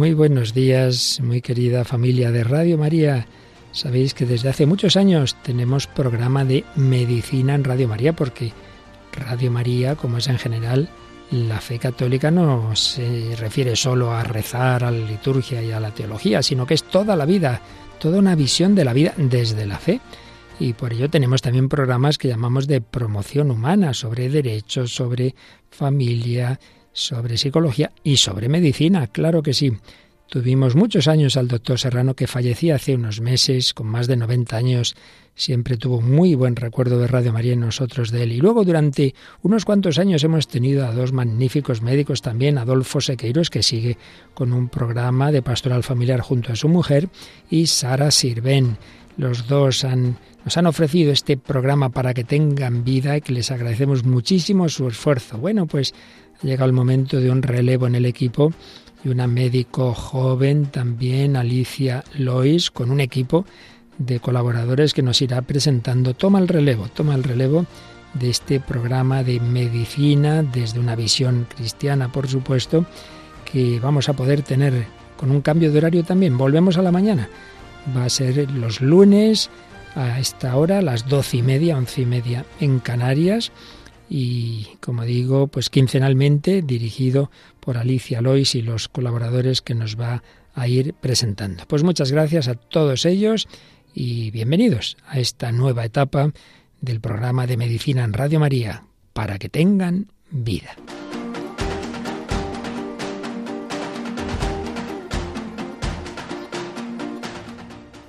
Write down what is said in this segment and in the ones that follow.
Muy buenos días, muy querida familia de Radio María. Sabéis que desde hace muchos años tenemos programa de medicina en Radio María porque Radio María, como es en general, la fe católica no se refiere solo a rezar, a la liturgia y a la teología, sino que es toda la vida, toda una visión de la vida desde la fe. Y por ello tenemos también programas que llamamos de promoción humana, sobre derechos, sobre familia, sobre psicología y sobre medicina, claro que sí. Tuvimos muchos años al doctor Serrano que fallecía hace unos meses, con más de 90 años. Siempre tuvo muy buen recuerdo de Radio María y nosotros de él. Y luego durante unos cuantos años hemos tenido a dos magníficos médicos también, Adolfo Sequeiros, que sigue con un programa de pastoral familiar junto a su mujer, y Sara Sirven. Los dos nos han ofrecido este programa para que tengan vida y que les agradecemos muchísimo su esfuerzo. Bueno, pues ha llegado el momento de un relevo en el equipo y una médico joven también, Alicia Lois, con un equipo de colaboradores que nos irá presentando. Toma el relevo, toma el relevo de este programa de medicina desde una visión cristiana, por supuesto, que vamos a poder tener con un cambio de horario también. Volvemos a la mañana. Va a ser los lunes a esta hora, las doce y media, once y media en Canarias y, como digo, pues quincenalmente dirigido por Alicia Lois y los colaboradores que nos va a ir presentando. Pues muchas gracias a todos ellos y bienvenidos a esta nueva etapa del programa de Medicina en Radio María, para que tengan vida.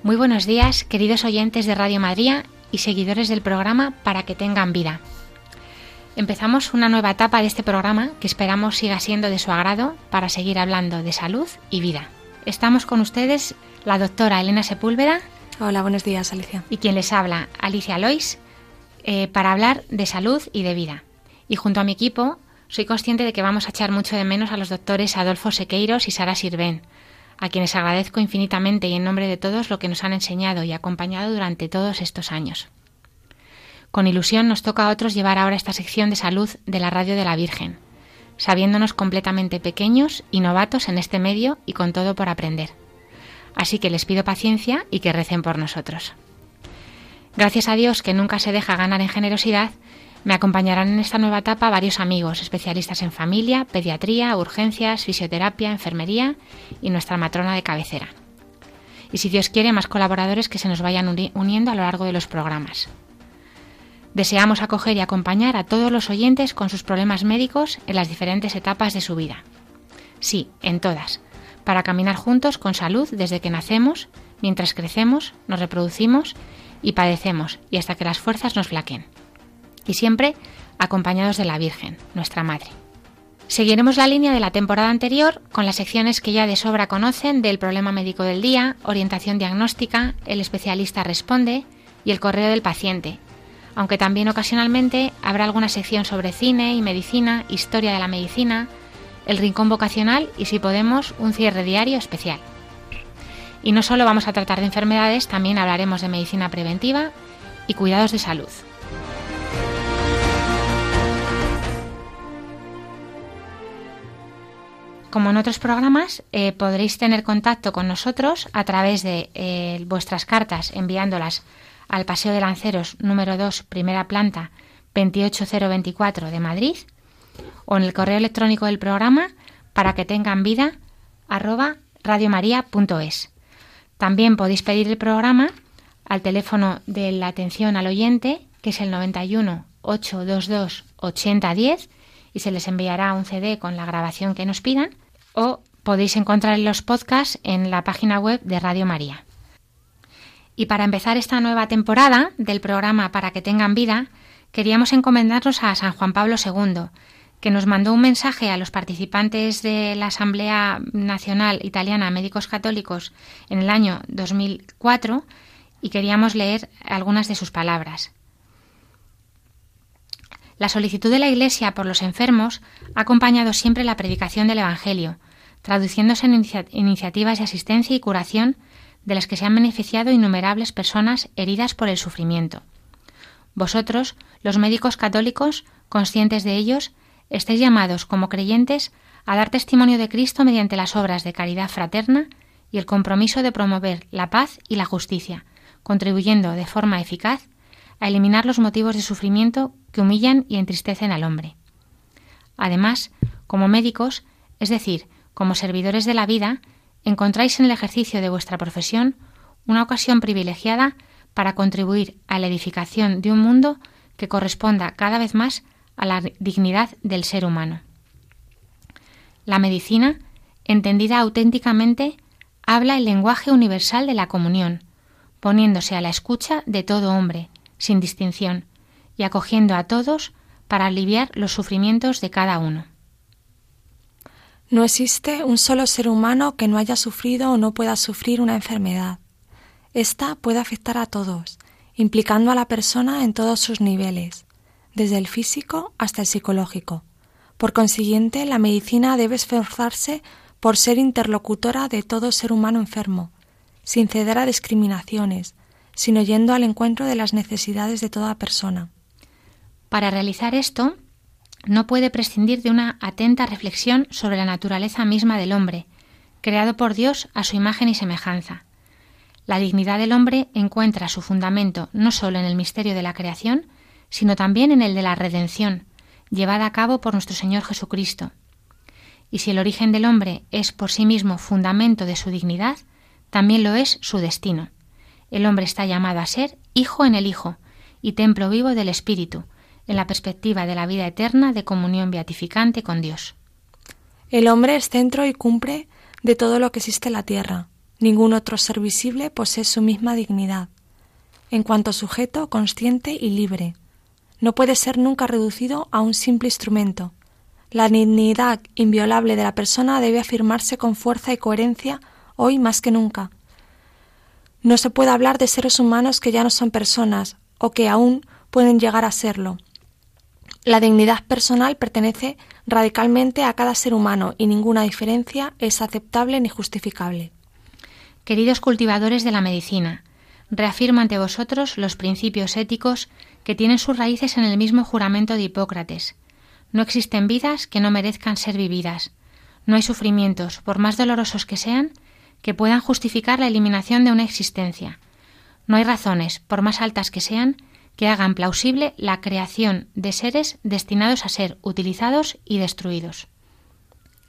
Muy buenos días, queridos oyentes de Radio María y seguidores del programa Para que tengan vida. Empezamos una nueva etapa de este programa que esperamos siga siendo de su agrado para seguir hablando de salud y vida. Estamos con ustedes la doctora Elena Sepúlveda. Hola, buenos días, Alicia. Y quien les habla, Alicia Lois, eh, para hablar de salud y de vida. Y junto a mi equipo, soy consciente de que vamos a echar mucho de menos a los doctores Adolfo Sequeiros y Sara Sirven, a quienes agradezco infinitamente y en nombre de todos lo que nos han enseñado y acompañado durante todos estos años. Con ilusión nos toca a otros llevar ahora esta sección de salud de la Radio de la Virgen, sabiéndonos completamente pequeños y novatos en este medio y con todo por aprender. Así que les pido paciencia y que recen por nosotros. Gracias a Dios que nunca se deja ganar en generosidad, me acompañarán en esta nueva etapa varios amigos, especialistas en familia, pediatría, urgencias, fisioterapia, enfermería y nuestra matrona de cabecera. Y si Dios quiere, más colaboradores que se nos vayan uniendo a lo largo de los programas. Deseamos acoger y acompañar a todos los oyentes con sus problemas médicos en las diferentes etapas de su vida. Sí, en todas, para caminar juntos con salud desde que nacemos, mientras crecemos, nos reproducimos y padecemos, y hasta que las fuerzas nos flaquen. Y siempre acompañados de la Virgen, nuestra Madre. Seguiremos la línea de la temporada anterior con las secciones que ya de sobra conocen del problema médico del día, orientación diagnóstica, el especialista responde y el correo del paciente, aunque también ocasionalmente habrá alguna sección sobre cine y medicina, historia de la medicina, el rincón vocacional y si podemos un cierre diario especial. Y no solo vamos a tratar de enfermedades, también hablaremos de medicina preventiva y cuidados de salud. Como en otros programas, eh, podréis tener contacto con nosotros a través de eh, vuestras cartas enviándolas al Paseo de Lanceros número 2, primera planta, 28024 de Madrid, o en el correo electrónico del programa para que tengan vida arroba radiomaria.es. También podéis pedir el programa al teléfono de la atención al oyente, que es el 91 822 8010, y se les enviará un CD con la grabación que nos pidan, o podéis encontrar los podcasts en la página web de Radio María. Y para empezar esta nueva temporada del programa Para que tengan vida, queríamos encomendarnos a San Juan Pablo II, que nos mandó un mensaje a los participantes de la Asamblea Nacional Italiana Médicos Católicos en el año 2004 y queríamos leer algunas de sus palabras. La solicitud de la Iglesia por los enfermos ha acompañado siempre la predicación del Evangelio, traduciéndose en iniciativas de asistencia y curación de las que se han beneficiado innumerables personas heridas por el sufrimiento. Vosotros, los médicos católicos, conscientes de ellos, estáis llamados como creyentes a dar testimonio de Cristo mediante las obras de caridad fraterna y el compromiso de promover la paz y la justicia, contribuyendo de forma eficaz a eliminar los motivos de sufrimiento que humillan y entristecen al hombre. Además, como médicos, es decir, como servidores de la vida, encontráis en el ejercicio de vuestra profesión una ocasión privilegiada para contribuir a la edificación de un mundo que corresponda cada vez más a la dignidad del ser humano. La medicina, entendida auténticamente, habla el lenguaje universal de la comunión, poniéndose a la escucha de todo hombre, sin distinción, y acogiendo a todos para aliviar los sufrimientos de cada uno. No existe un solo ser humano que no haya sufrido o no pueda sufrir una enfermedad. Esta puede afectar a todos, implicando a la persona en todos sus niveles, desde el físico hasta el psicológico. Por consiguiente, la medicina debe esforzarse por ser interlocutora de todo ser humano enfermo, sin ceder a discriminaciones, sino yendo al encuentro de las necesidades de toda persona. Para realizar esto, no puede prescindir de una atenta reflexión sobre la naturaleza misma del hombre, creado por Dios a su imagen y semejanza. La dignidad del hombre encuentra su fundamento no solo en el misterio de la creación, sino también en el de la redención, llevada a cabo por nuestro Señor Jesucristo. Y si el origen del hombre es por sí mismo fundamento de su dignidad, también lo es su destino. El hombre está llamado a ser hijo en el Hijo y templo vivo del Espíritu, en la perspectiva de la vida eterna de comunión beatificante con Dios. El hombre es centro y cumple de todo lo que existe en la tierra. Ningún otro ser visible posee su misma dignidad. En cuanto sujeto, consciente y libre, no puede ser nunca reducido a un simple instrumento. La dignidad inviolable de la persona debe afirmarse con fuerza y coherencia hoy más que nunca. No se puede hablar de seres humanos que ya no son personas o que aún pueden llegar a serlo. La dignidad personal pertenece radicalmente a cada ser humano y ninguna diferencia es aceptable ni justificable. Queridos cultivadores de la medicina, reafirmo ante vosotros los principios éticos que tienen sus raíces en el mismo juramento de Hipócrates. No existen vidas que no merezcan ser vividas. No hay sufrimientos, por más dolorosos que sean, que puedan justificar la eliminación de una existencia. No hay razones, por más altas que sean, que hagan plausible la creación de seres destinados a ser utilizados y destruidos.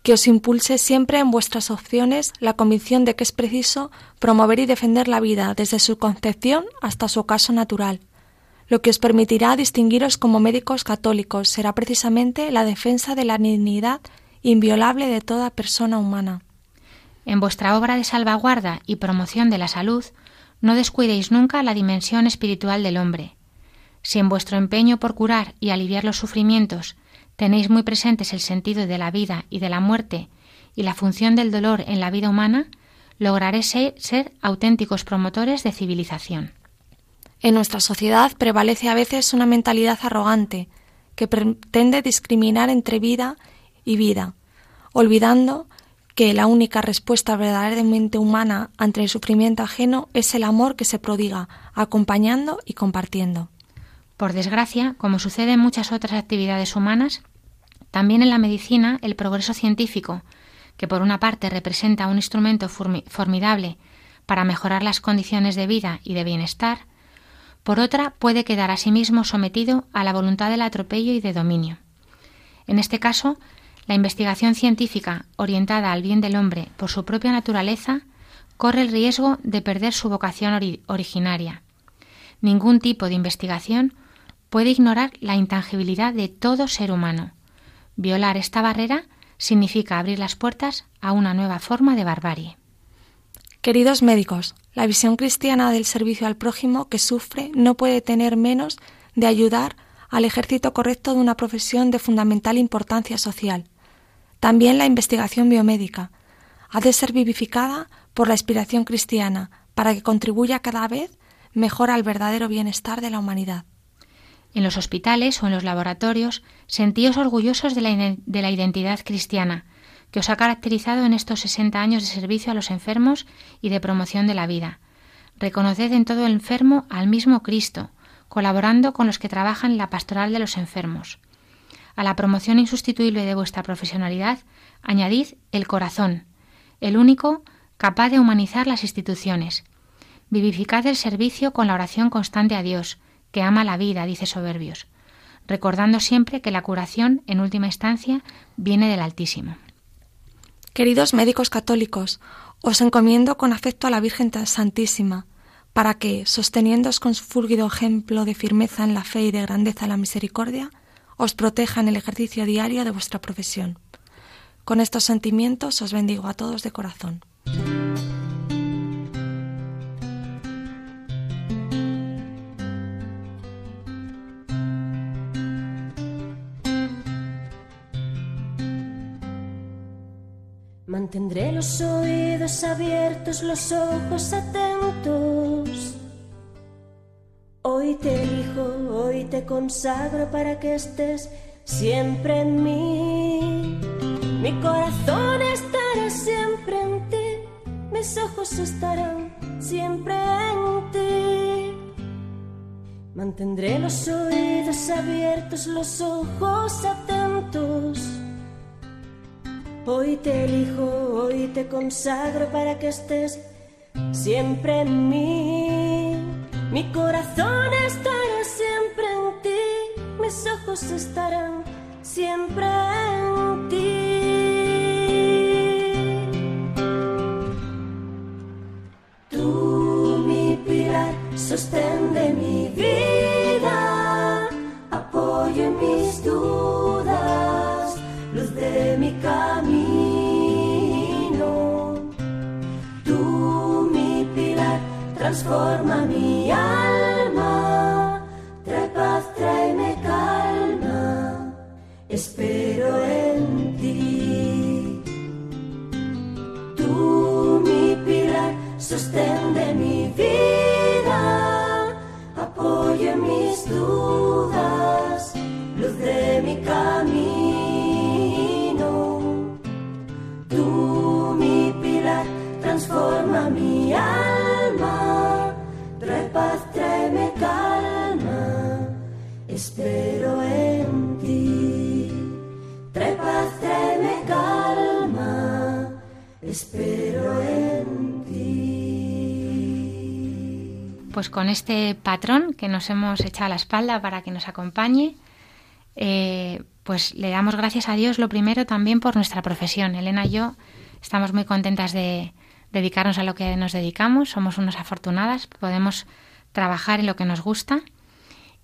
Que os impulse siempre en vuestras opciones la convicción de que es preciso promover y defender la vida desde su concepción hasta su ocaso natural. Lo que os permitirá distinguiros como médicos católicos será precisamente la defensa de la dignidad inviolable de toda persona humana. En vuestra obra de salvaguarda y promoción de la salud, no descuidéis nunca la dimensión espiritual del hombre, si en vuestro empeño por curar y aliviar los sufrimientos tenéis muy presentes el sentido de la vida y de la muerte y la función del dolor en la vida humana, lograréis ser, auténticos promotores de civilización. En nuestra sociedad prevalece a veces una mentalidad arrogante que pretende discriminar entre vida y vida, olvidando que la única respuesta verdaderamente humana ante el sufrimiento ajeno es el amor que se prodiga, acompañando y compartiendo. Por desgracia, como sucede en muchas otras actividades humanas, también en la medicina el progreso científico, que por una parte representa un instrumento formidable para mejorar las condiciones de vida y de bienestar, por otra puede quedar asimismo sometido a la voluntad del atropello y de dominio. En este caso, la investigación científica orientada al bien del hombre por su propia naturaleza corre el riesgo de perder su vocación originaria. Ningún tipo de investigación puede ignorar la intangibilidad de todo ser humano. Violar esta barrera significa abrir las puertas a una nueva forma de barbarie. Queridos médicos, la visión cristiana del servicio al prójimo que sufre no puede tener menos de ayudar al ejército correcto de una profesión de fundamental importancia social. También la investigación biomédica ha de ser vivificada por la inspiración cristiana para que contribuya cada vez mejor al verdadero bienestar de la humanidad. En los hospitales o en los laboratorios, sentíos orgullosos de la, identidad cristiana, que os ha caracterizado en estos 60 años de servicio a los enfermos y de promoción de la vida. Reconoced en todo enfermo al mismo Cristo, colaborando con los que trabajan en la pastoral de los enfermos. A la promoción insustituible de vuestra profesionalidad, añadid el corazón, el único capaz de humanizar las instituciones. Vivificad el servicio con la oración constante a Dios, que ama la vida, dice Soberbios, recordando siempre que la curación, en última instancia, viene del Altísimo. Queridos médicos católicos, os encomiendo con afecto a la Virgen Santísima, para que, sosteniéndoos con su fúlgido ejemplo de firmeza en la fe y de grandeza en la misericordia, os proteja en el ejercicio diario de vuestra profesión. Con estos sentimientos os bendigo a todos de corazón. Mantendré los oídos abiertos, los ojos atentos. Hoy te elijo, hoy te consagro para que estés siempre en mí. Mi corazón estará siempre en ti, mis ojos estarán siempre en ti. Mantendré los oídos abiertos, los ojos atentos Hoy te elijo, hoy te consagro para que estés siempre en mí. Mi corazón estará siempre en ti, mis ojos estarán siempre en ti. Tú, mi pilar, sostén de mi vida, apoyo mis dudas, transforma mi alma, trae paz, tráeme calma, espero en ti. Tú, mi pilar, sostén de mi vida, apoyo en mis dudas, luz de mi camino. Espero en ti. Trae paz, calma, espero en ti. Pues con este patrón que nos hemos echado a la espalda para que nos acompañe, eh, pues le damos gracias a Dios lo primero también por nuestra profesión. Elena y yo estamos muy contentas de dedicarnos a lo que nos dedicamos, somos unas afortunadas, podemos trabajar en lo que nos gusta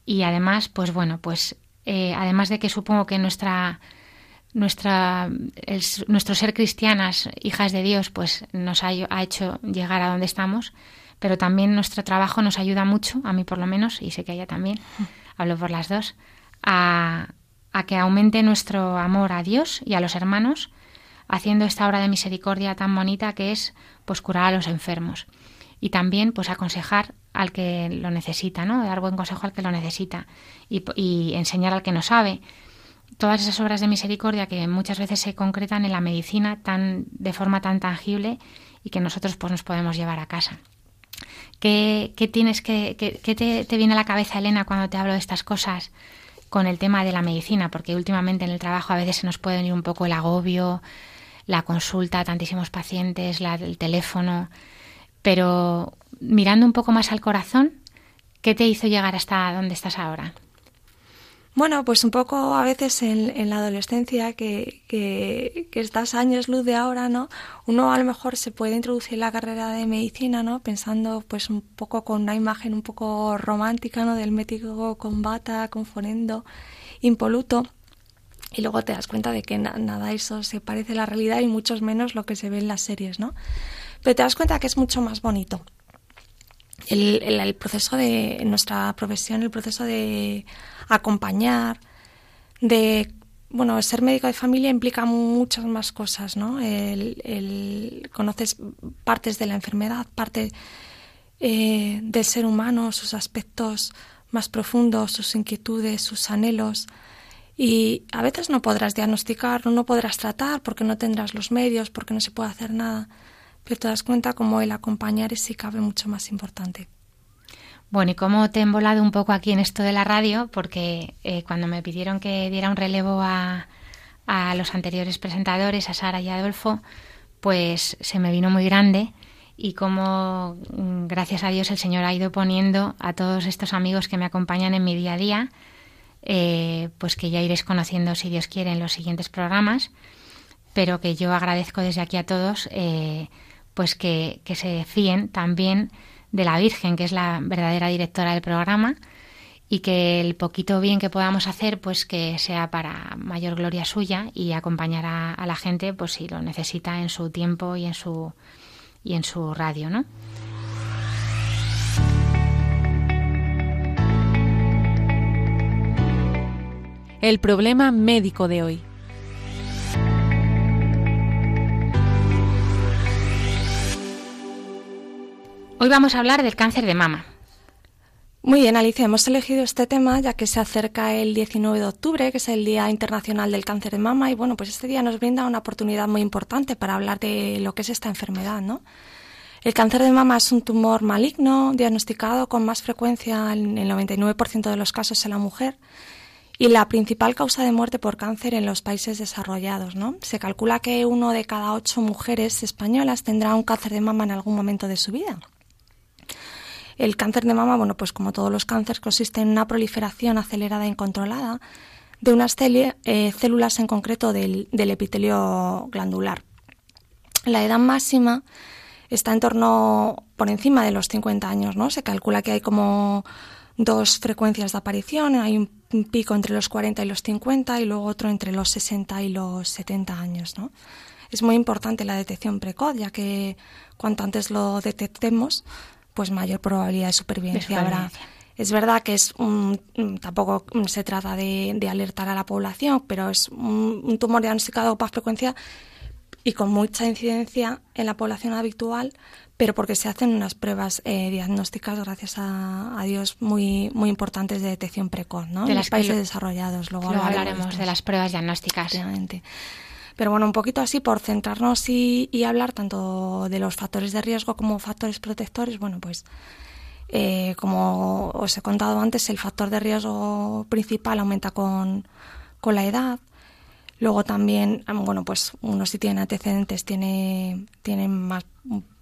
y además, pues bueno, pues eh, además de que supongo que nuestra nuestra nuestro ser cristianas, hijas de Dios, pues nos ha, hecho llegar a donde estamos, pero también nuestro trabajo nos ayuda mucho, a mí por lo menos, y sé que a ella también, hablo por las dos, a, a que aumente nuestro amor a Dios y a los hermanos, haciendo esta obra de misericordia tan bonita que es pues curar a los enfermos y también pues aconsejar al que lo necesita, ¿no? Dar buen consejo al que lo necesita y, enseñar al que no sabe. Todas esas obras de misericordia que muchas veces se concretan en la medicina tan de forma tan tangible y que nosotros pues nos podemos llevar a casa. ¿Qué, tienes que, qué, te, te, viene a la cabeza, Elena, cuando te hablo de estas cosas con el tema de la medicina? Porque últimamente en el trabajo a veces se nos puede venir un poco el agobio, la consulta a tantísimos pacientes, la, el teléfono. Pero mirando un poco más al corazón, ¿qué te hizo llegar hasta donde estás ahora? Bueno, pues un poco a veces en, la adolescencia, que, que, estás años luz de ahora, ¿no? Uno a lo mejor se puede introducir en la carrera de medicina, ¿no? Pensando pues un poco con una imagen un poco romántica, ¿no? Del médico con bata, con fonendo, impoluto. Y luego te das cuenta de que nada eso se parece a la realidad y mucho menos lo que se ve en las series, ¿no? Pero te das cuenta que es mucho más bonito. El, el, proceso de nuestra profesión, el proceso de acompañar, de bueno, ser médico de familia implica muchas más cosas, ¿no? El, conoces partes de la enfermedad, parte eh, del ser humano, sus aspectos más profundos, sus inquietudes, sus anhelos. Y a veces no podrás diagnosticar, no podrás tratar porque no tendrás los medios, porque no se puede hacer nada pero te das cuenta como el acompañar es si cabe mucho más importante. Bueno, ¿y cómo te he embolado un poco aquí en esto de la radio? Porque eh, cuando me pidieron que diera un relevo a, a los anteriores presentadores, a Sara y a Adolfo, pues se me vino muy grande y como mm, gracias a Dios el Señor ha ido poniendo a todos estos amigos que me acompañan en mi día a día, eh, pues que ya iréis conociendo si Dios quiere en los siguientes programas, pero que yo agradezco desde aquí a todos eh, pues que, que se fíen también de la Virgen, que es la verdadera directora del programa, y que el poquito bien que podamos hacer, pues que sea para mayor gloria suya y acompañar a, la gente, pues si lo necesita en su tiempo y en su y en su radio, ¿no? El problema médico de hoy. Hoy vamos a hablar del cáncer de mama. Muy bien, Alicia, hemos elegido este tema ya que se acerca el 19 de octubre, que es el Día Internacional del Cáncer de Mama, y bueno, pues este día nos brinda una oportunidad muy importante para hablar de lo que es esta enfermedad, ¿no? El cáncer de mama es un tumor maligno diagnosticado con más frecuencia en el 99% de los casos en la mujer y la principal causa de muerte por cáncer en los países desarrollados. ¿no? Se calcula que uno de cada ocho mujeres españolas tendrá un cáncer de mama en algún momento de su vida. El cáncer de mama, bueno, pues como todos los cánceres, consiste en una proliferación acelerada e incontrolada de unas eh, células en concreto del, epitelio glandular. La edad máxima está en torno por encima de los 50 años, ¿no? Se calcula que hay como dos frecuencias de aparición, hay un pico entre los 40 y los 50 y luego otro entre los 60 y los 70 años, ¿no? Es muy importante la detección precoz, ya que cuanto antes lo detectemos, pues mayor probabilidad de supervivencia, habrá. Es verdad que es un, tampoco se trata de, alertar a la población, pero es un, tumor diagnosticado con frecuencia y con mucha incidencia en la población habitual, pero porque se hacen unas pruebas eh, diagnósticas, gracias a, Dios, muy, muy importantes de detección precoz, ¿no? De en los países desarrollados. Luego, hablaremos de, las pruebas diagnósticas. Pero bueno, un poquito así por centrarnos y, hablar tanto de los factores de riesgo como factores protectores, bueno, pues eh, como os he contado antes, el factor de riesgo principal aumenta con, la edad. Luego también, bueno, pues uno si tiene antecedentes tiene, más,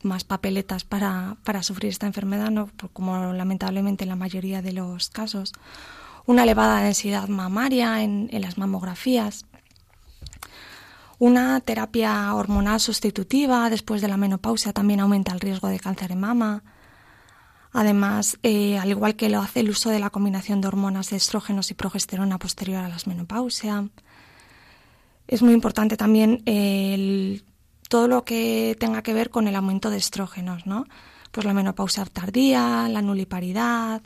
más papeletas para, para sufrir esta enfermedad, ¿no? como lamentablemente en la mayoría de los casos. Una elevada densidad mamaria en las mamografías una terapia hormonal sustitutiva después de la menopausia también aumenta el riesgo de cáncer de mama. Además, eh, al igual que lo hace el uso de la combinación de hormonas de estrógenos y progesterona posterior a la menopausia, es muy importante también todo lo que tenga que ver con el aumento de estrógenos, ¿no? Pues la menopausia tardía, la nuliparidad,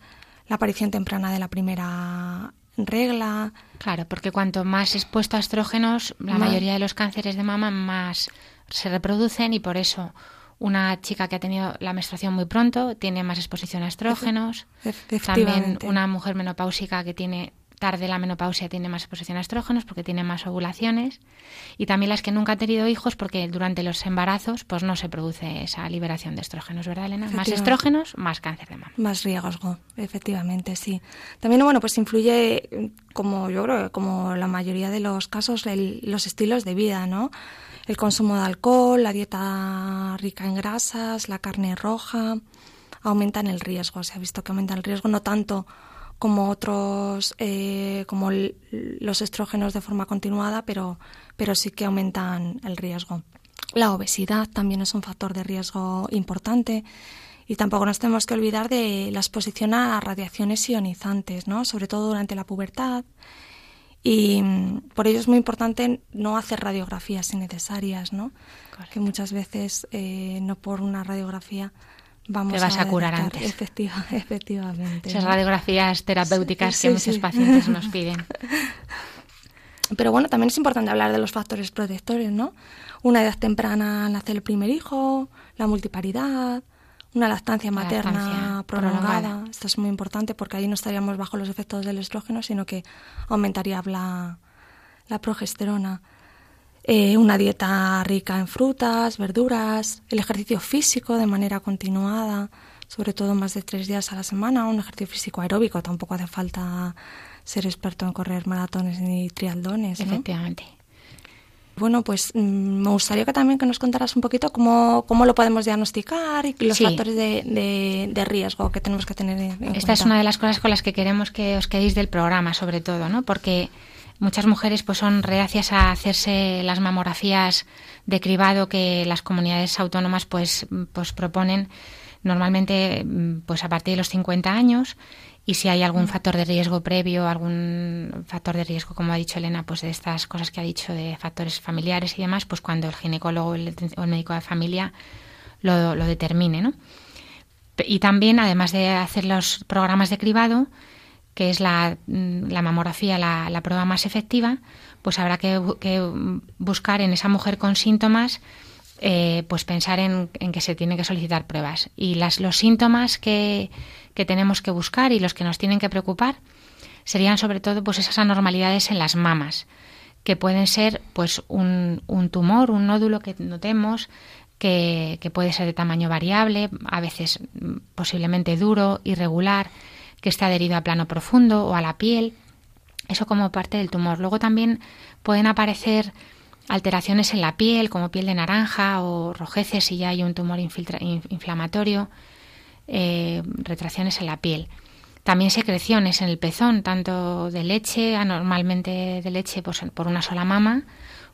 la aparición temprana de la primera regla. Claro, porque cuanto más expuesto a estrógenos, la mayoría de los cánceres de mama más se reproducen y por eso una chica que ha tenido la menstruación muy pronto tiene más exposición a estrógenos. También una mujer menopáusica que tiene tarde la menopausia tiene más exposición a estrógenos porque tiene más ovulaciones y también las que nunca han tenido hijos porque durante los embarazos pues no se produce esa liberación de estrógenos, ¿verdad, Elena? Más estrógenos, más cáncer de mama. Más riesgo, efectivamente, sí. También, bueno, pues influye, como yo creo, como la mayoría de los casos, los estilos de vida, ¿no? El consumo de alcohol, la dieta rica en grasas, la carne roja, aumentan el riesgo. Se ha visto que aumenta el riesgo no tanto como otros, eh, como los estrógenos de forma continuada, pero, pero sí que aumentan el riesgo. La obesidad también es un factor de riesgo importante y tampoco nos tenemos que olvidar de la exposición a radiaciones ionizantes, ¿no? sobre todo durante la pubertad. Y mm, por ello es muy importante no hacer radiografías innecesarias, ¿no? que muchas veces eh, no por una radiografía te vas a, curar antes. Efectiva, efectivamente. Esas radiografías terapéuticas que muchos pacientes nos piden. Pero bueno, también es importante hablar de los factores protectores, ¿no? Una edad temprana al nacer el primer hijo, la multiparidad, una lactancia materna prolongada. Esto es muy importante porque ahí no estaríamos bajo los efectos del estrógeno, sino que aumentaría la, la progesterona. Eh, una dieta rica en frutas, verduras, el ejercicio físico de manera continuada, sobre todo más de tres días a la semana, un ejercicio físico aeróbico. Tampoco hace falta ser experto en correr maratones ni trialdones. Efectivamente. Bueno, pues mm, me gustaría que también que nos contaras un poquito cómo, cómo lo podemos diagnosticar y los factores de, de, riesgo que tenemos que tener en Esta es una de las cosas con las que queremos que os quedéis del programa, sobre todo, ¿no? Porque muchas mujeres pues son reacias a hacerse las mamografías de cribado que las comunidades autónomas pues, pues proponen normalmente mm, pues a partir de los 50 años y si hay algún mm. factor de riesgo previo, algún factor de riesgo, como ha dicho Elena, pues de estas cosas que ha dicho de factores familiares y demás, pues cuando el ginecólogo o el, médico de familia lo, lo determine, ¿no? Y también, además de hacer los programas de cribado, que es la, mm, la mamografía la, la, prueba más efectiva, pues habrá que, que buscar en esa mujer con síntomas eh, pues pensar en, que se tiene que solicitar pruebas. Y las, los síntomas que, que, tenemos que buscar y los que nos tienen que preocupar serían sobre todo pues esas anormalidades en las mamas, que pueden ser pues un, un tumor, un nódulo que notemos, que, que, puede ser de tamaño variable, a veces mm, posiblemente duro, irregular, que esté adherido a plano profundo o a la piel. Eso como parte del tumor. Luego también pueden aparecer alteraciones en la piel, como piel de naranja o rojeces si ya hay un tumor inflamatorio, eh, retracciones en la piel. También secreciones en el pezón, tanto de leche, anormalmente de leche pues, por una sola mama,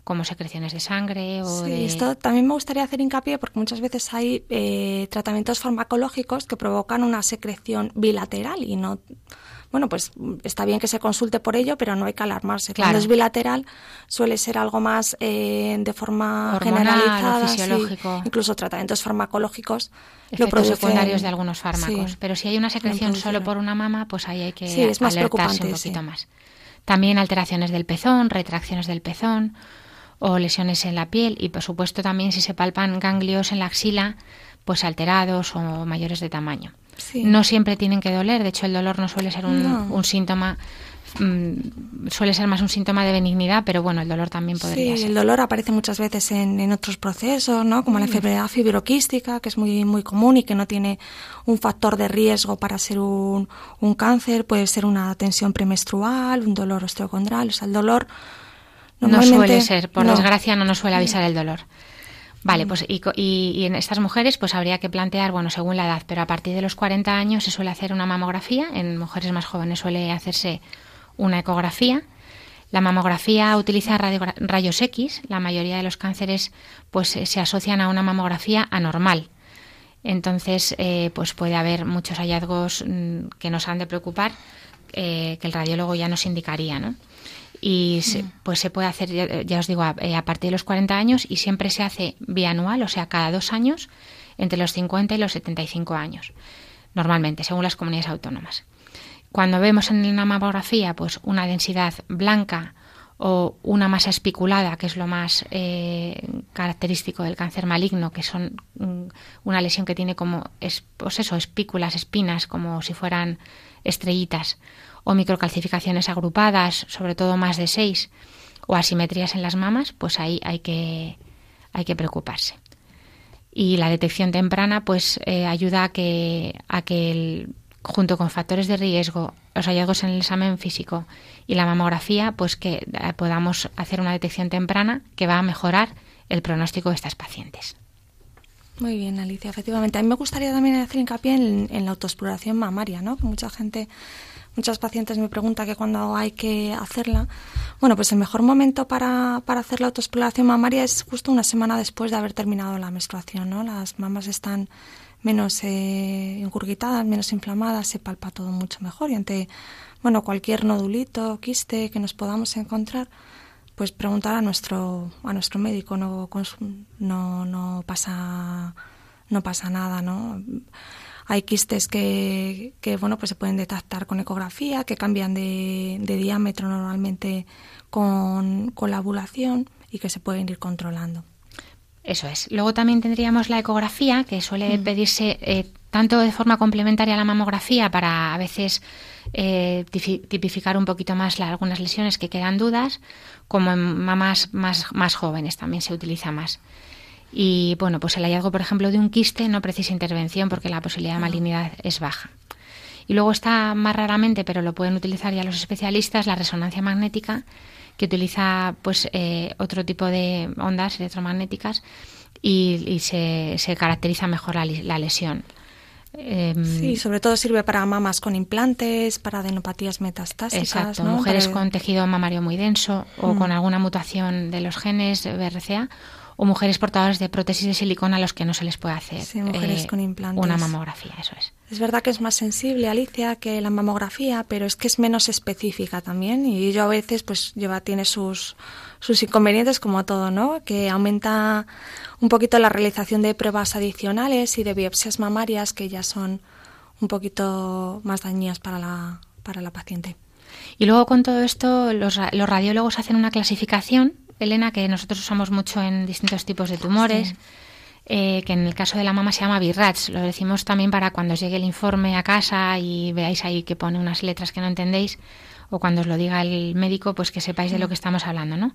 como secreciones de sangre o sí, esto también me gustaría hacer hincapié porque muchas veces hay eh, tratamientos farmacológicos que provocan una secreción bilateral y no bueno, pues está bien que se consulte por ello, pero no hay que alarmarse. Cuando es bilateral suele ser algo más eh, de forma generalizada, fisiológico. incluso tratamientos farmacológicos. Efectos secundarios de algunos fármacos. pero si hay una secreción solo por una mama, pues ahí hay que es más alertarse un poquito más. También alteraciones del pezón, retracciones del pezón o lesiones en la piel y por supuesto también si se palpan ganglios en la axila pues alterados o mayores de tamaño. No siempre tienen que doler, de hecho el dolor no suele ser un, síntoma mm, suele ser más un síntoma de benignidad, pero bueno, el dolor también podría sí, el dolor aparece muchas veces en, otros procesos, ¿no? Como la mm. enfermedad fibroquística, que es muy, muy común y que no tiene un factor de riesgo para ser un, un cáncer. Puede ser una tensión premenstrual, un dolor osteocondral. O sea, el dolor... No suele ser, por desgracia no nos suele avisar el dolor. Vale, pues y, en estas mujeres pues habría que plantear, bueno, según la edad, pero a partir de los 40 años se suele hacer una mamografía, en mujeres más jóvenes suele hacerse una ecografía. La mamografía utiliza rayos X, la mayoría de los cánceres pues se asocian a una mamografía anormal. Entonces, eh, pues puede haber muchos hallazgos mm, que nos han de preocupar, eh, que el radiólogo ya nos indicaría, ¿no? Y se, mm. pues se puede hacer, ya, os digo, eh, a, partir de los 40 años y siempre se hace bianual, o sea, cada dos años, entre los 50 y los 75 años, normalmente, según las comunidades autónomas. Cuando vemos en una mamografía pues una densidad blanca o una masa espiculada, que es lo más eh, característico del cáncer maligno, que son una lesión que tiene como, es, pues eso, espículas, espinas, como si fueran estrellitas, o microcalcificaciones agrupadas, sobre todo más de seis, o asimetrías en las mamas, pues ahí hay que, hay que preocuparse. Y la detección temprana pues eh, ayuda a que, a que junto con factores de riesgo, los hallazgos en el examen físico y la mamografía, pues que eh, podamos hacer una detección temprana que va a mejorar el pronóstico de estas pacientes. Muy bien, Alicia, efectivamente. A mí me gustaría también hacer hincapié en, la autoexploración mamaria, ¿no? Mucha gente Muchas pacientes me preguntan que cuando hay que hacerla. Bueno, pues el mejor momento para, para hacer la autoexploración mamaria es justo una semana después de haber terminado la menstruación, ¿no? Las mamas están menos eh, menos inflamadas, se palpa todo mucho mejor y ante, bueno, cualquier nodulito, quiste que nos podamos encontrar, pues preguntar a nuestro, a nuestro médico, no, no, no pasa, no pasa nada, ¿no? Hay quistes que, que bueno, pues se pueden detectar con ecografía, que cambian de, diámetro normalmente con, la ovulación y que se pueden ir controlando. Eso es. Luego también tendríamos la ecografía, que suele mm. pedirse eh, tanto de forma complementaria a la mamografía para a veces eh, tipificar un poquito más algunas lesiones que quedan dudas, como en mamás más, más jóvenes también se utiliza más. Y bueno, pues el hallazgo, por ejemplo, de un quiste no precisa intervención porque la posibilidad de malignidad es baja. Y luego está más raramente, pero lo pueden utilizar ya los especialistas, la resonancia magnética, que utiliza pues eh, otro tipo de ondas electromagnéticas y, se, se, caracteriza mejor la, lesión. Em, sí, sobre todo sirve para mamas con implantes, para adenopatías metastásicas. Exacto, mujeres con tejido mamario muy denso o mm. con alguna mutación de los genes BRCA o mujeres portadoras de prótesis de silicona a los que no se les puede hacer mujeres eh, con implantes. una mamografía, eso es. Es verdad que es más sensible, Alicia, que la mamografía, pero es que es menos específica también y ello a veces pues lleva tiene sus sus inconvenientes como todo, ¿no? Que aumenta un poquito la realización de pruebas adicionales y de biopsias mamarias que ya son un poquito más dañinas para la para la paciente. Y luego con todo esto los, los radiólogos hacen una clasificación Elena, que nosotros usamos mucho en distintos tipos de tumores. Eh, que en el caso de la mama se llama BIRATS. Lo decimos también para cuando os llegue el informe a casa y veáis ahí que pone unas letras que no entendéis, o cuando os lo diga el médico, pues que sepáis de lo que estamos hablando, ¿no?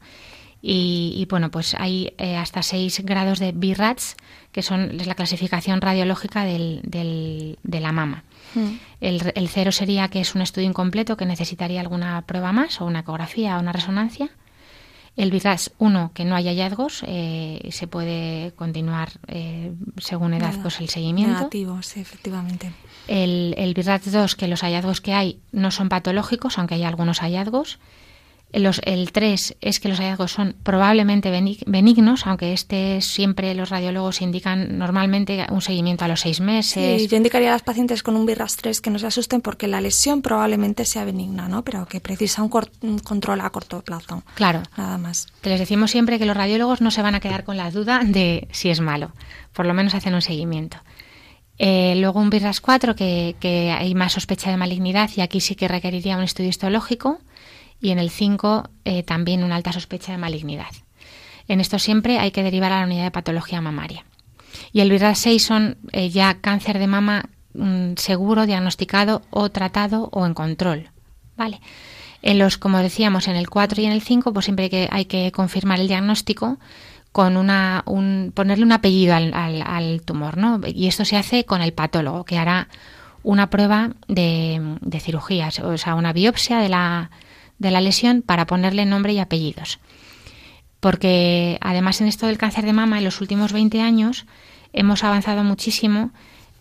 Y, bueno, pues hay eh, hasta seis grados de BIRATS, que son es la clasificación radiológica del, de la mama. Mm. El, el cero sería que es un estudio incompleto que necesitaría alguna prueba más, o una ecografía o una resonancia. El VIRAS 1, que no hay hallazgos, eh, se puede continuar eh, según edad pues el seguimiento. Negativo, sí, efectivamente. El, el 2, que los hallazgos que hay no son patológicos, aunque hay algunos hallazgos el 3 es que los hallazgos son probablemente benignos, aunque este siempre los radiólogos indican normalmente un seguimiento a los seis meses. Sí, yo indicaría a las pacientes con un BIRAS 3 que no se asusten porque la lesión probablemente sea benigna, ¿no? Pero que precisa un, control a corto plazo. Claro. Nada más. Te les decimos siempre que los radiólogos no se van a quedar con la duda de si es malo. Por lo menos hacen un seguimiento. Eh, luego un BIRAS 4 que, que hay más sospecha de malignidad y aquí sí que requeriría un estudio histológico y en el 5 eh, también una alta sospecha de malignidad. En esto siempre hay que derivar a la unidad de patología mamaria. Y el viral 6 son eh, ya cáncer de mama mm, seguro, diagnosticado o tratado o en control. ¿Vale? En los, como decíamos, en el 4 y en el 5, pues siempre hay que, hay que confirmar el diagnóstico con una, un, ponerle un apellido al, al, tumor, ¿no? Y esto se hace con el patólogo, que hará una prueba de, de cirugías, o sea, una biopsia de la, de la lesión para ponerle nombre y apellidos. Porque además en esto del cáncer de mama en los últimos 20 años hemos avanzado muchísimo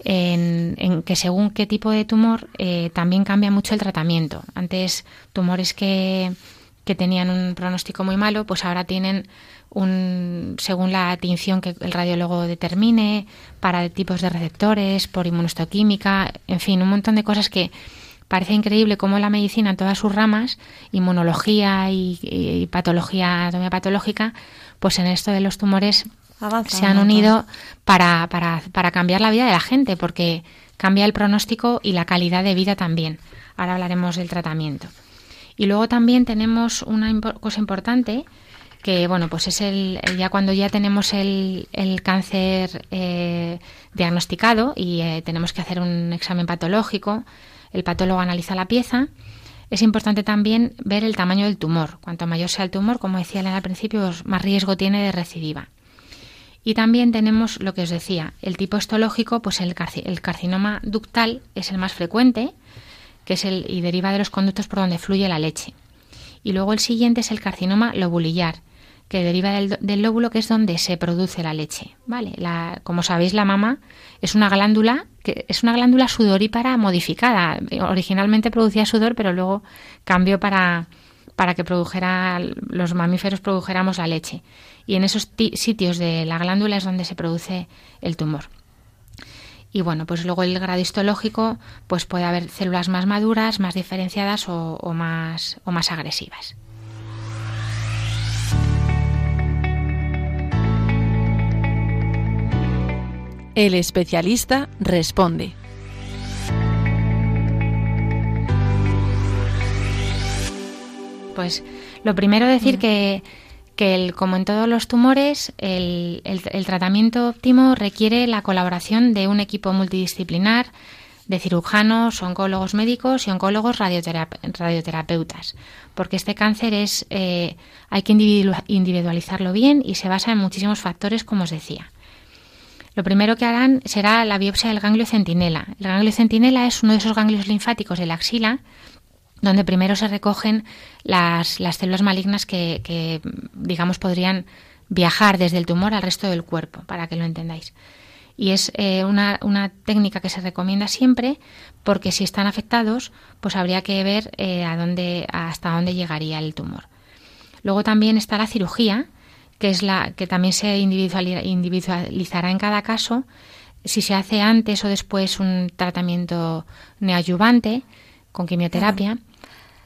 en, que según qué tipo de tumor eh, también cambia mucho el tratamiento. Antes tumores que, que tenían un pronóstico muy malo, pues ahora tienen un, según la tinción que el radiólogo determine, para tipos de receptores, por inmunostoquímica, en fin, un montón de cosas que Parece increíble cómo la medicina en todas sus ramas, inmunología y, patología, anatomía patológica, pues en esto de los tumores se han unido para, para, para cambiar la vida de la gente, porque cambia el pronóstico y la calidad de vida también. Ahora hablaremos del tratamiento. Y luego también tenemos una cosa importante que bueno pues es el ya cuando ya tenemos el, el cáncer eh, diagnosticado y eh, tenemos que hacer un examen patológico el patólogo analiza la pieza. Es importante también ver el tamaño del tumor. Cuanto mayor sea el tumor, como decía Elena al principio, pues más riesgo tiene de recidiva. Y también tenemos lo que os decía, el tipo histológico, pues el, carcinoma ductal es el más frecuente, que es el y deriva de los conductos por donde fluye la leche. Y luego el siguiente es el carcinoma lobulillar, que deriva del, lóbulo, que es donde se produce la leche. Vale, como sabéis, la mama es una glándula que es una glándula sudorípara modificada. Originalmente producía sudor, pero luego cambió para, para que produjera los mamíferos produjéramos la leche. Y en esos sitios de la glándula es donde se produce el tumor. Y bueno, pues luego el grado histológico, pues puede haber células más maduras, más diferenciadas o más, o más agresivas. El especialista responde. Pues lo primero decir que, que como en todos los tumores, el, tratamiento óptimo requiere la colaboración de un equipo multidisciplinar de cirujanos, oncólogos médicos y oncólogos radioterapeutas, porque este cáncer es eh, hay que individualizarlo bien y se basa en muchísimos factores, como os decía. Lo primero que harán será la biopsia del ganglio centinela. El ganglio centinela es uno de esos ganglios linfáticos de la axila donde primero se recogen las, las células malignas que, digamos, podrían viajar desde el tumor al resto del cuerpo, para que lo entendáis. Y es eh, una, una, técnica que se recomienda siempre porque si están afectados, pues habría que ver eh, a dónde, hasta dónde llegaría el tumor. Luego también está la cirugía, que es la que también se individualizará en cada caso si se hace antes o después un tratamiento neoadyuvante con quimioterapia.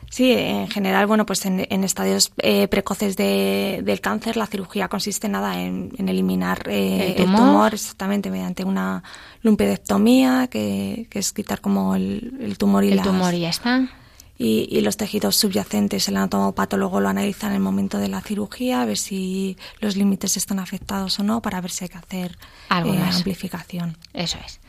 Sí, en general, bueno, pues en, estadios eh, precoces de, del cáncer la cirugía consiste nada en, eliminar eh, ¿El, tumor? exactamente mediante una lumpedectomía, que, que es quitar como el, tumor y el tumor y ya está. Y, los tejidos subyacentes, el anatomopatólogo lo analiza en el momento de la cirugía, a ver si los límites están afectados o no, para ver si hay que hacer eh, amplificación. Eso es.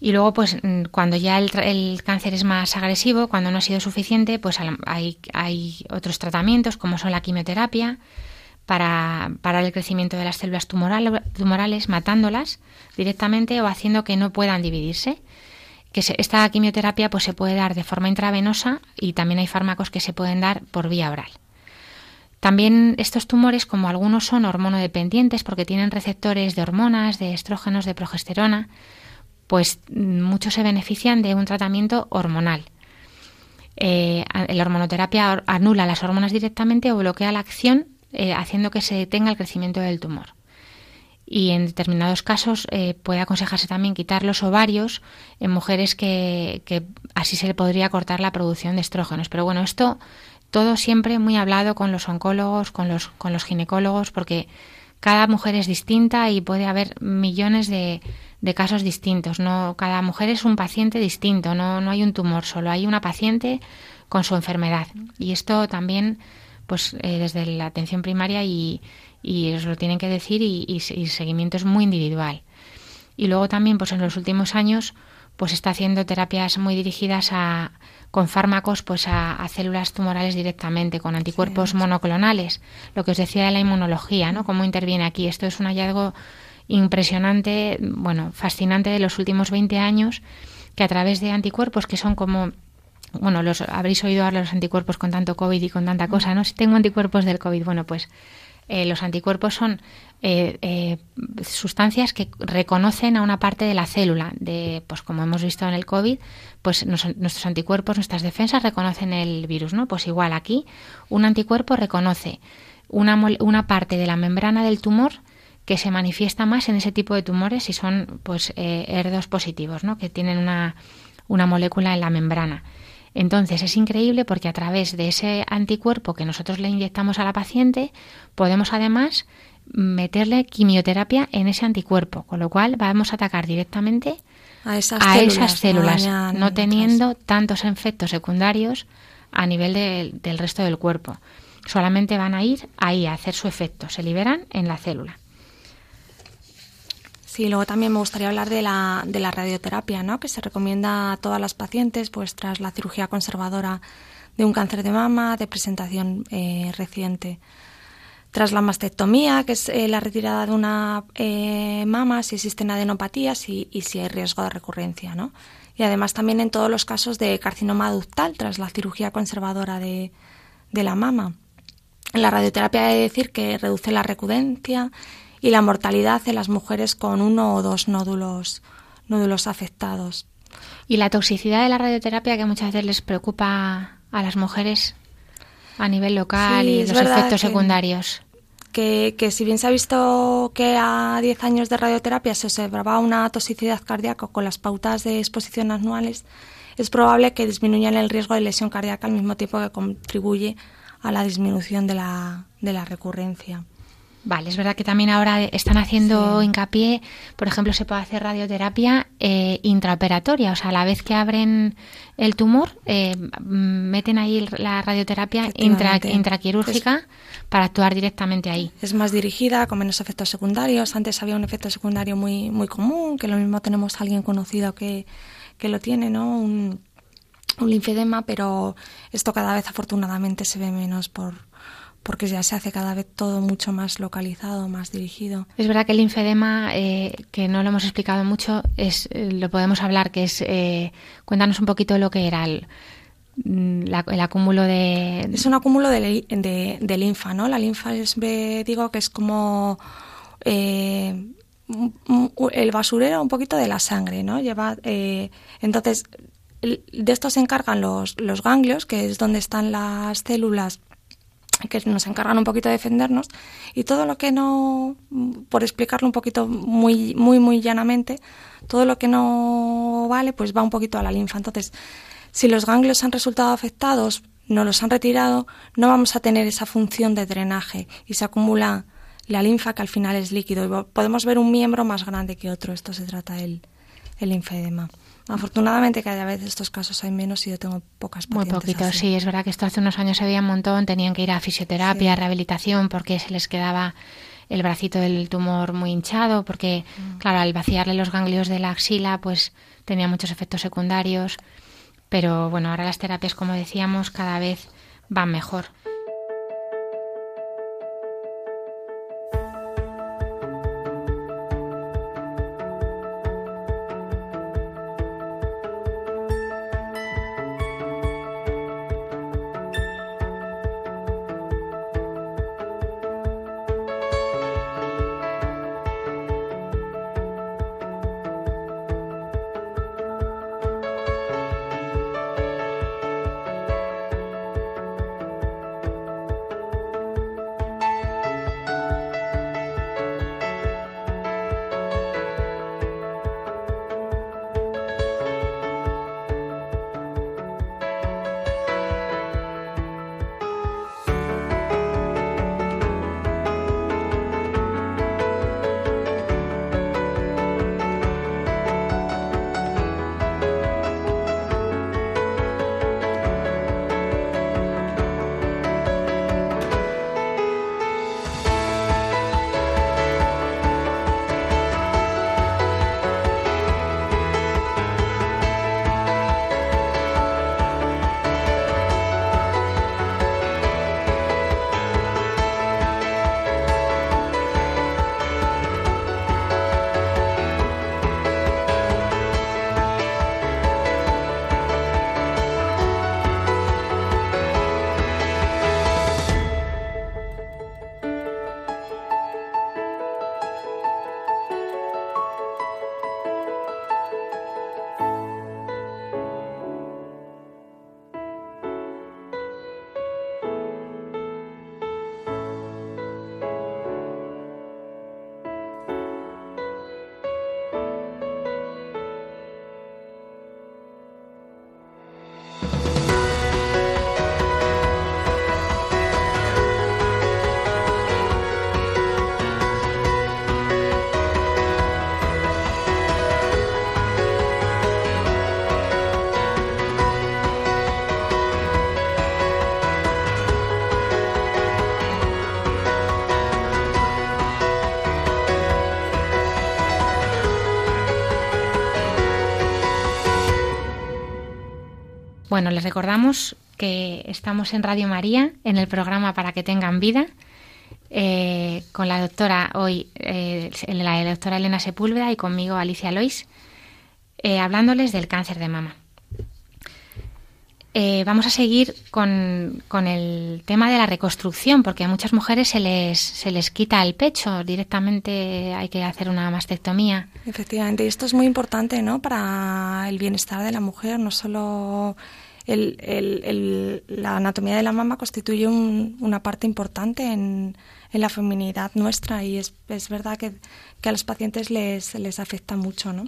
Y luego, pues mm, cuando ya el, cáncer es más agresivo, cuando no ha sido suficiente, pues hay, hay otros tratamientos como son la quimioterapia para parar el crecimiento de las células tumorales, matándolas directamente o haciendo que no puedan dividirse. Que esta quimioterapia pues se puede dar de forma intravenosa y también hay fármacos que se pueden dar por vía oral. También estos tumores, como algunos son hormonodependientes porque tienen receptores de hormonas, de estrógenos, de progesterona, pues muchos se benefician de un tratamiento hormonal. Eh, la hormonoterapia anula las hormonas directamente o bloquea la acción, eh, haciendo que se detenga el crecimiento del tumor. Y en determinados casos eh, puede aconsejarse también quitar los ovarios en mujeres que, que así se le podría cortar la producción de estrógenos. Pero bueno, esto todo siempre muy hablado con los oncólogos, con los, con los ginecólogos, porque cada mujer es distinta y puede haber millones de, de casos distintos. No, cada mujer es un paciente distinto, no, no hay un tumor, solo hay una paciente con su enfermedad. Y esto también, pues eh, desde la atención primaria y, y os lo tienen que decir y, y, el seguimiento es muy individual. Y luego también, pues en los últimos años, pues está haciendo terapias muy dirigidas a con fármacos pues a, a células tumorales directamente, con anticuerpos monoclonales, lo que os decía de la inmunología, ¿no? Cómo interviene aquí. Esto es un hallazgo impresionante, bueno, fascinante de los últimos 20 años, que a través de anticuerpos que son como bueno, los habréis oído hablar de los anticuerpos con tanto COVID y con tanta cosa, ¿no? Si tengo anticuerpos del COVID, bueno, pues eh, los anticuerpos son eh, eh, sustancias que reconocen a una parte de la célula, de, pues como hemos visto en el COVID, pues nuestros anticuerpos, nuestras defensas reconocen el virus, ¿no? Pues igual aquí, un anticuerpo reconoce una, una parte de la membrana del tumor que se manifiesta más en ese tipo de tumores si son pues eh, ER2 positivos, ¿no? que tienen una, una molécula en la membrana. Entonces es increíble porque a través de ese anticuerpo que nosotros le inyectamos a la paciente podemos además meterle quimioterapia en ese anticuerpo, con lo cual vamos a atacar directamente a esas células, no, teniendo tantos efectos secundarios a nivel del resto del cuerpo. Solamente van a ir ahí a hacer su efecto, se liberan en la célula. Sí, luego también me gustaría hablar de la, de la radioterapia, ¿no? que se recomienda a todas las pacientes pues, tras la cirugía conservadora de un cáncer de mama de presentación eh, reciente. Tras la mastectomía, que es eh, la retirada de una eh, mama, si existen adenopatías y, y, si hay riesgo de recurrencia. ¿no? Y además también en todos los casos de carcinoma ductal tras la cirugía conservadora de, de la mama. La radioterapia de decir que reduce la recurrencia y la mortalidad en las mujeres con uno o dos nódulos, nódulos afectados. ¿Y la toxicidad de la radioterapia que muchas veces les preocupa a las mujeres a nivel local y los efectos secundarios? Que, que, si bien se ha visto que a 10 años de radioterapia se observaba una toxicidad cardíaca con las pautas de exposición anuales, es probable que disminuyan el riesgo de lesión cardíaca al mismo tiempo que contribuye a la disminución de la, de la recurrencia. Vale, es verdad que también ahora están haciendo hincapié, por ejemplo, se puede hacer radioterapia eh, intraoperatoria, o sea, a la vez que abren el tumor, eh, meten ahí la radioterapia intraquirúrgica para actuar directamente ahí. Es más dirigida, con menos efectos secundarios. Antes había un efecto secundario muy, muy común, que lo mismo tenemos a alguien conocido que, que lo tiene, ¿no? Un, un linfedema, pero esto cada vez afortunadamente se ve menos por, porque ya se hace cada vez todo mucho más localizado, más dirigido. Es verdad que el linfedema, eh, que no lo hemos explicado mucho, es eh, lo podemos hablar, que es, eh, cuéntanos un poquito lo que era el, mm, el acúmulo de... Es un acúmulo de, de, linfa, ¿no? La linfa es, digo, que es como el basurero un poquito de la sangre, ¿no? Lleva, entonces, de esto se encargan los, los ganglios, que es donde están las células que nos encargan un poquito de defendernos y todo lo que no, por explicarlo un poquito muy, muy, muy llanamente, todo lo que no vale, pues va un poquito a la linfa. Entonces, si los ganglios han resultado afectados, no los han retirado, no vamos a tener esa función de drenaje y se acumula la linfa que al final es líquido y podemos ver un miembro más grande que otro. Esto se trata del el linfedema. Afortunadamente cada vez estos casos hay menos y yo tengo pocas pacientes Muy poquito, sí. Es verdad que esto hace unos años se veía un montón. Tenían que ir a fisioterapia, rehabilitación, porque se les quedaba el bracito del tumor muy hinchado, porque, mm. claro, al vaciarle los ganglios de la axila, pues tenía muchos efectos secundarios. Pero bueno, ahora las terapias, como decíamos, cada vez van mejor. Bueno, les recordamos que estamos en Radio María, en el programa Para que tengan vida, eh, con la doctora hoy, eh, la doctora Elena Sepúlveda y conmigo Alicia Lois, eh, hablándoles del cáncer de mama. Vamos a seguir con, con, el tema de la reconstrucción, porque a muchas mujeres se les, se les quita el pecho, directamente hay que hacer una mastectomía. Efectivamente, y esto es muy importante ¿no? para el bienestar de la mujer, no solo la anatomía de la mama constituye una parte importante en, la feminidad nuestra y es, verdad que, a los pacientes les, les afecta mucho. ¿no?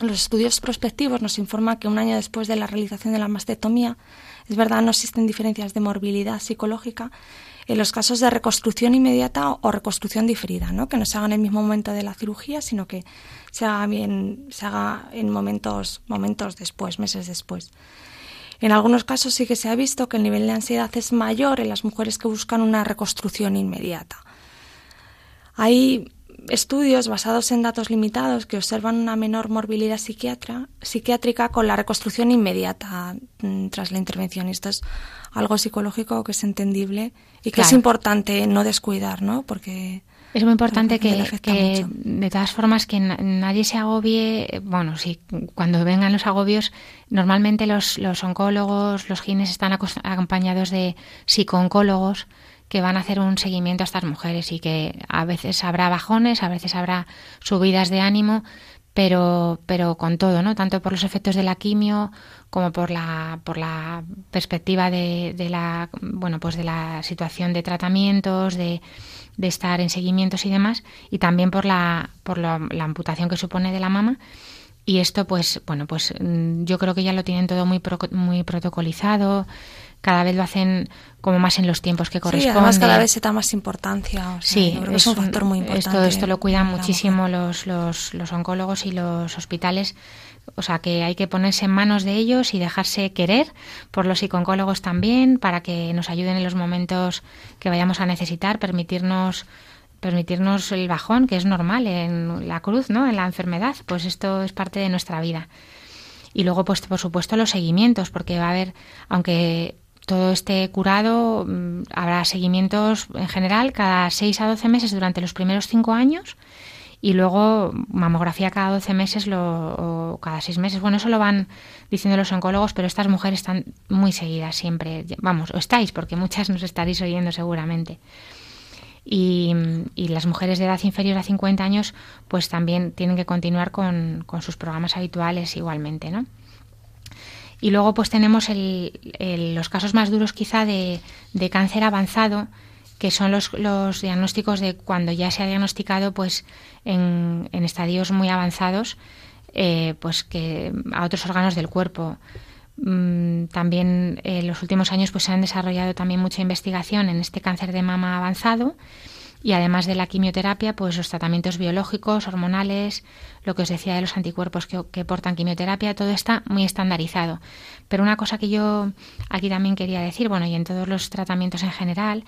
Los estudios prospectivos nos informan que un año después de la realización de la mastectomía, es verdad, no existen diferencias de morbilidad psicológica en los casos de reconstrucción inmediata o reconstrucción diferida, ¿no? que no se haga en el mismo momento de la cirugía, sino que se haga, bien, se haga en momentos, momentos después, meses después. En algunos casos sí que se ha visto que el nivel de ansiedad es mayor en las mujeres que buscan una reconstrucción inmediata. Hay estudios basados en datos limitados que observan una menor morbilidad psiquiátrica con la reconstrucción inmediata mm, tras la intervención. Esto es algo psicológico que es entendible y que es importante no descuidar, ¿no? Porque es muy importante que, de todas formas, que nadie se agobie. Bueno, sí, cuando vengan los agobios, normalmente los, los oncólogos, los gines están acompañados de psicooncólogos que van a hacer un seguimiento a estas mujeres y que a veces habrá bajones, a veces habrá subidas de ánimo, pero, pero con todo, ¿no? Tanto por los efectos de la quimio como por la, por la perspectiva de, de la, bueno, pues de la situación de tratamientos, de, de estar en seguimientos y demás, y también por la, por la, amputación que supone de la mama. Y esto, pues, bueno, pues mm, yo creo que ya lo tienen todo muy, muy protocolizado, cada vez lo hacen como más en los tiempos que corresponden. Sí, además cada vez se da más importancia. sí, es, un factor muy importante. Esto, esto lo cuidan muchísimo los, los, los oncólogos y los hospitales o sea, que hay que ponerse en manos de ellos y dejarse querer por los psicólogos también, para que nos ayuden en los momentos que vayamos a necesitar, permitirnos permitirnos el bajón, que es normal en la cruz, ¿no? En la enfermedad, pues esto es parte de nuestra vida. Y luego, pues por supuesto, los seguimientos, porque va a haber, aunque todo esté curado, mm, habrá seguimientos en general cada 6 a 12 meses durante los primeros 5 años y luego mamografía cada 12 meses lo, o cada 6 meses. Bueno, eso lo van diciendo los oncólogos, pero estas mujeres están muy seguidas siempre. Vamos, o estáis, porque muchas nos estaréis oyendo seguramente. Y, las mujeres de edad inferior a 50 años pues también tienen que continuar con, sus programas habituales igualmente, ¿no? Y luego pues tenemos los casos más duros quizá de, cáncer avanzado, que son los, los diagnósticos de cuando ya se ha diagnosticado pues en, estadios muy avanzados eh, pues que a otros órganos del cuerpo. Mm, también en los últimos años pues se han desarrollado también mucha investigación en este cáncer de mama avanzado y además de la quimioterapia, pues los tratamientos biológicos, hormonales, lo que os decía de los anticuerpos que, portan quimioterapia, todo está muy estandarizado. Pero una cosa que yo aquí también quería decir, bueno, y en todos los tratamientos en general,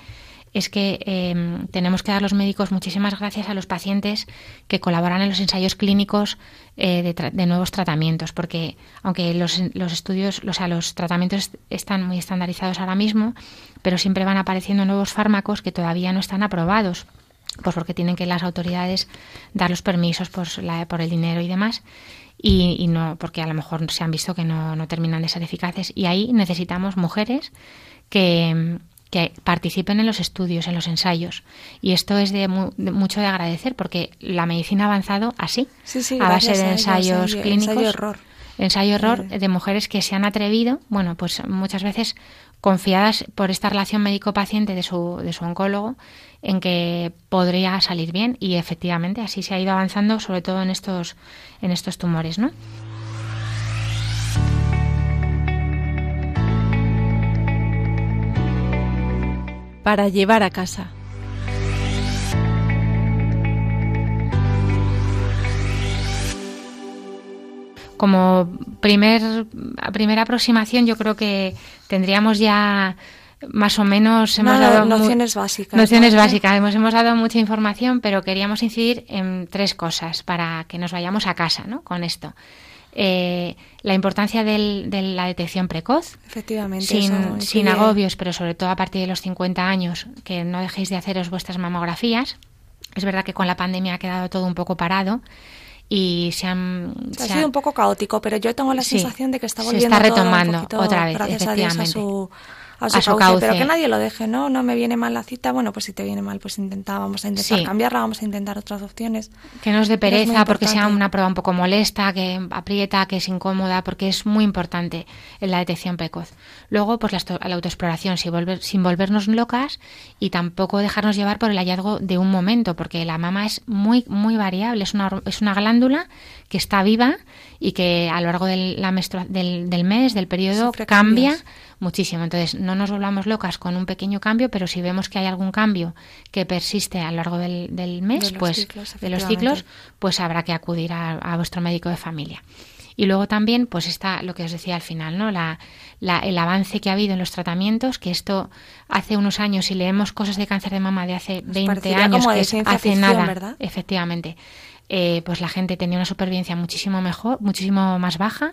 es que em, tenemos que dar los médicos muchísimas gracias a los pacientes que colaboran en los ensayos clínicos eh, de, nuevos tratamientos, porque aunque los, los estudios, o sea, los tratamientos están muy estandarizados ahora mismo, pero siempre van apareciendo nuevos fármacos que todavía no están aprobados pues porque tienen que las autoridades dar los permisos por, la, por el dinero y demás y, y, no porque a lo mejor se han visto que no, no terminan de ser eficaces. Y ahí necesitamos mujeres que, que participen en los estudios, en los ensayos. Y esto es de, mucho de agradecer porque la medicina ha avanzado así, a base de ensayos clínicos. Ensayo error. Ensayo error de mujeres que se han atrevido, bueno, pues muchas veces confiadas por esta relación médico-paciente de su, de su oncólogo en que podría salir bien y efectivamente así se ha ido avanzando sobre todo en estos en estos tumores, ¿no? Para llevar a casa. Como primer, primera aproximación, yo creo que tendríamos ya más o menos hemos dado nociones básicas. Nociones básicas. Hemos, hemos dado mucha información, pero queríamos incidir en tres cosas para que nos vayamos a casa ¿no? con esto. Eh, la importancia de la detección precoz. Efectivamente. Sin, agobios, pero sobre todo a partir de los 50 años, que no dejéis de haceros vuestras mamografías. Es verdad que con la pandemia ha quedado todo un poco parado y se han... Ha sido un poco caótico, pero yo tengo la sensación de que está volviendo se está retomando otra vez, efectivamente a su, cauce, pero que nadie lo deje, ¿no? No me viene mal la cita, bueno, pues si te viene mal, pues intenta, vamos a intentar cambiarla, vamos a intentar otras opciones. Que no es de pereza, porque sea una prueba un poco molesta, que aprieta, que es incómoda, porque es muy importante en la detección precoz. Luego, pues la, autoexploración, sin, volver, sin volvernos locas y tampoco dejarnos llevar por el hallazgo de un momento, porque la mama es muy, muy variable, es una, es una glándula que está viva y que a lo largo del, la del, del mes, del periodo, cambia muchísimo. Entonces, no nos volvamos locas con un pequeño cambio, pero si vemos que hay algún cambio que persiste a lo largo del, del mes, pues de los ciclos, pues habrá que acudir a, vuestro médico de familia. Y luego también, pues está lo que os decía al final, ¿no? La, el avance que ha habido en los tratamientos, que esto hace unos años, si leemos cosas de cáncer de mama de hace 20 años, que hace nada, efectivamente, eh, pues la gente tenía una supervivencia muchísimo mejor, muchísimo más baja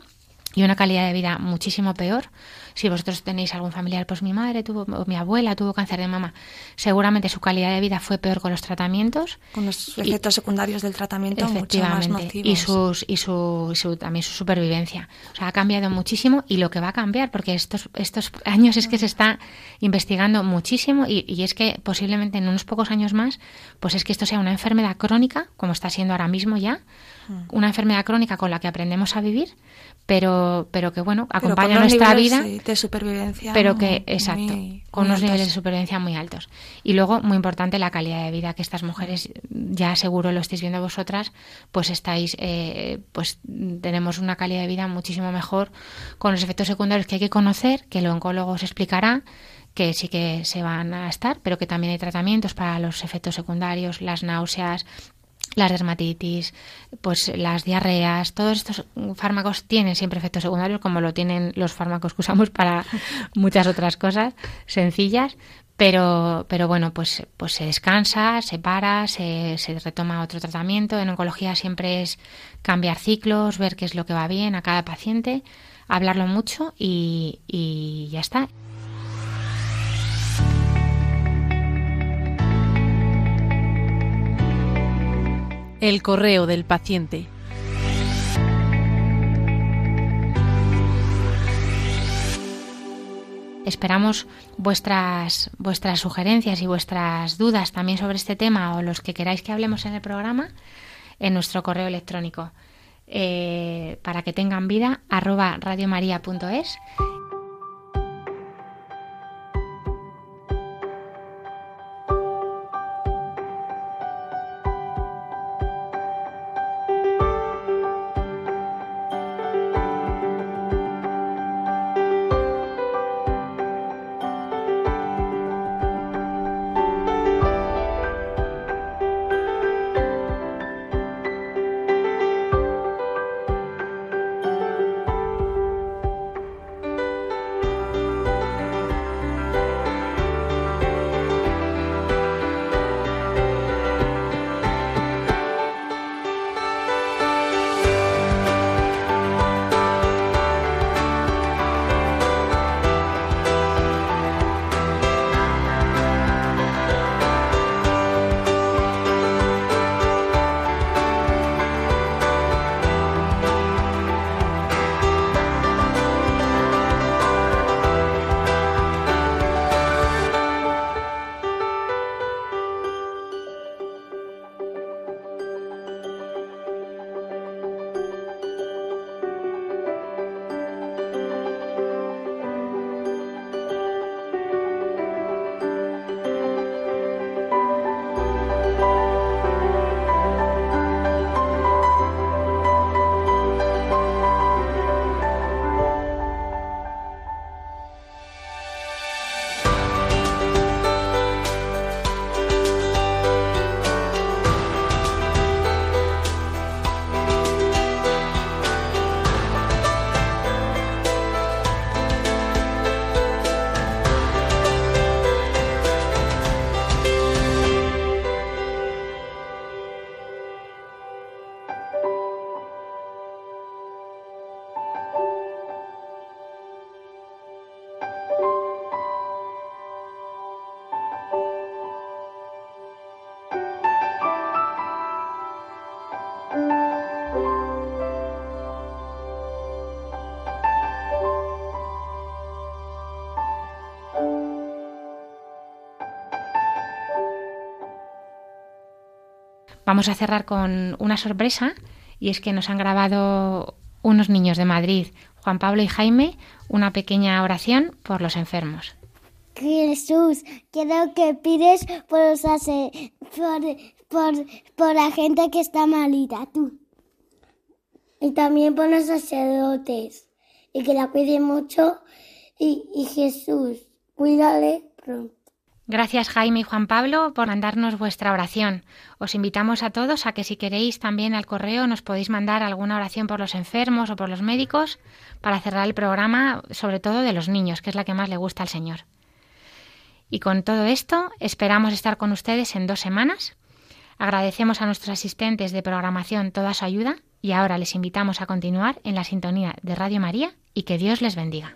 y una calidad de vida muchísimo peor. Si vosotros tenéis algún familiar, pues mi madre tuvo, o mi abuela tuvo cáncer de mama, seguramente su calidad de vida fue peor con los tratamientos. Con los efectos secundarios del tratamiento efectivamente, mucho más Y, sus, y su, también su supervivencia. O sea, ha cambiado muchísimo y lo que va a cambiar, porque estos, estos años es que se está investigando muchísimo y, y es que posiblemente en unos pocos años más, pues es que esto sea una enfermedad crónica, como está siendo ahora mismo ya, mm. una enfermedad crónica con la que aprendemos a vivir, pero, pero que bueno, acompaña nuestra vida. De supervivencia. Pero que, exacto, con unos niveles de supervivencia muy altos. Y luego, muy importante, la calidad de vida que estas mujeres, ya seguro lo estáis viendo vosotras, pues estáis, eh, pues tenemos una calidad de vida muchísimo mejor con los efectos secundarios que hay que conocer, que el oncólogo os explicará que sí que se van a estar, pero que también hay tratamientos para los efectos secundarios, las náuseas, la dermatitis, pues las diarreas, todos estos fármacos tienen siempre efectos secundarios, como lo tienen los fármacos que usamos para muchas otras cosas sencillas, pero, pero bueno, pues, pues se descansa, se para, se, se retoma otro tratamiento. En oncología siempre es cambiar ciclos, ver qué es lo que va bien a cada paciente, hablarlo mucho y, y ya está. El correo del paciente. Esperamos vuestras, vuestras sugerencias y vuestras dudas también sobre este tema o los que queráis que hablemos en el programa en nuestro correo electrónico eh, para que tengan vida arroba radiomaria.es Vamos a cerrar con una sorpresa y es que nos han grabado unos niños de Madrid, Juan Pablo y Jaime, una pequeña oración por los enfermos. Jesús, quiero que pides por, los por, por, la gente que está malita, tú. Y también por los sacerdotes. Y que la cuide mucho. Y, y Jesús, cuídale pronto. Gracias Jaime y Juan Pablo por mandarnos vuestra oración. Os invitamos a todos a que si queréis también al correo nos podéis mandar alguna oración por los enfermos o por los médicos para cerrar el programa, sobre todo de los niños, que es la que más le gusta al Señor. Y con todo esto esperamos estar con ustedes en dos semanas. Agradecemos a nuestros asistentes de programación toda su ayuda y ahora les invitamos a continuar en la sintonía de Radio María y que Dios les bendiga.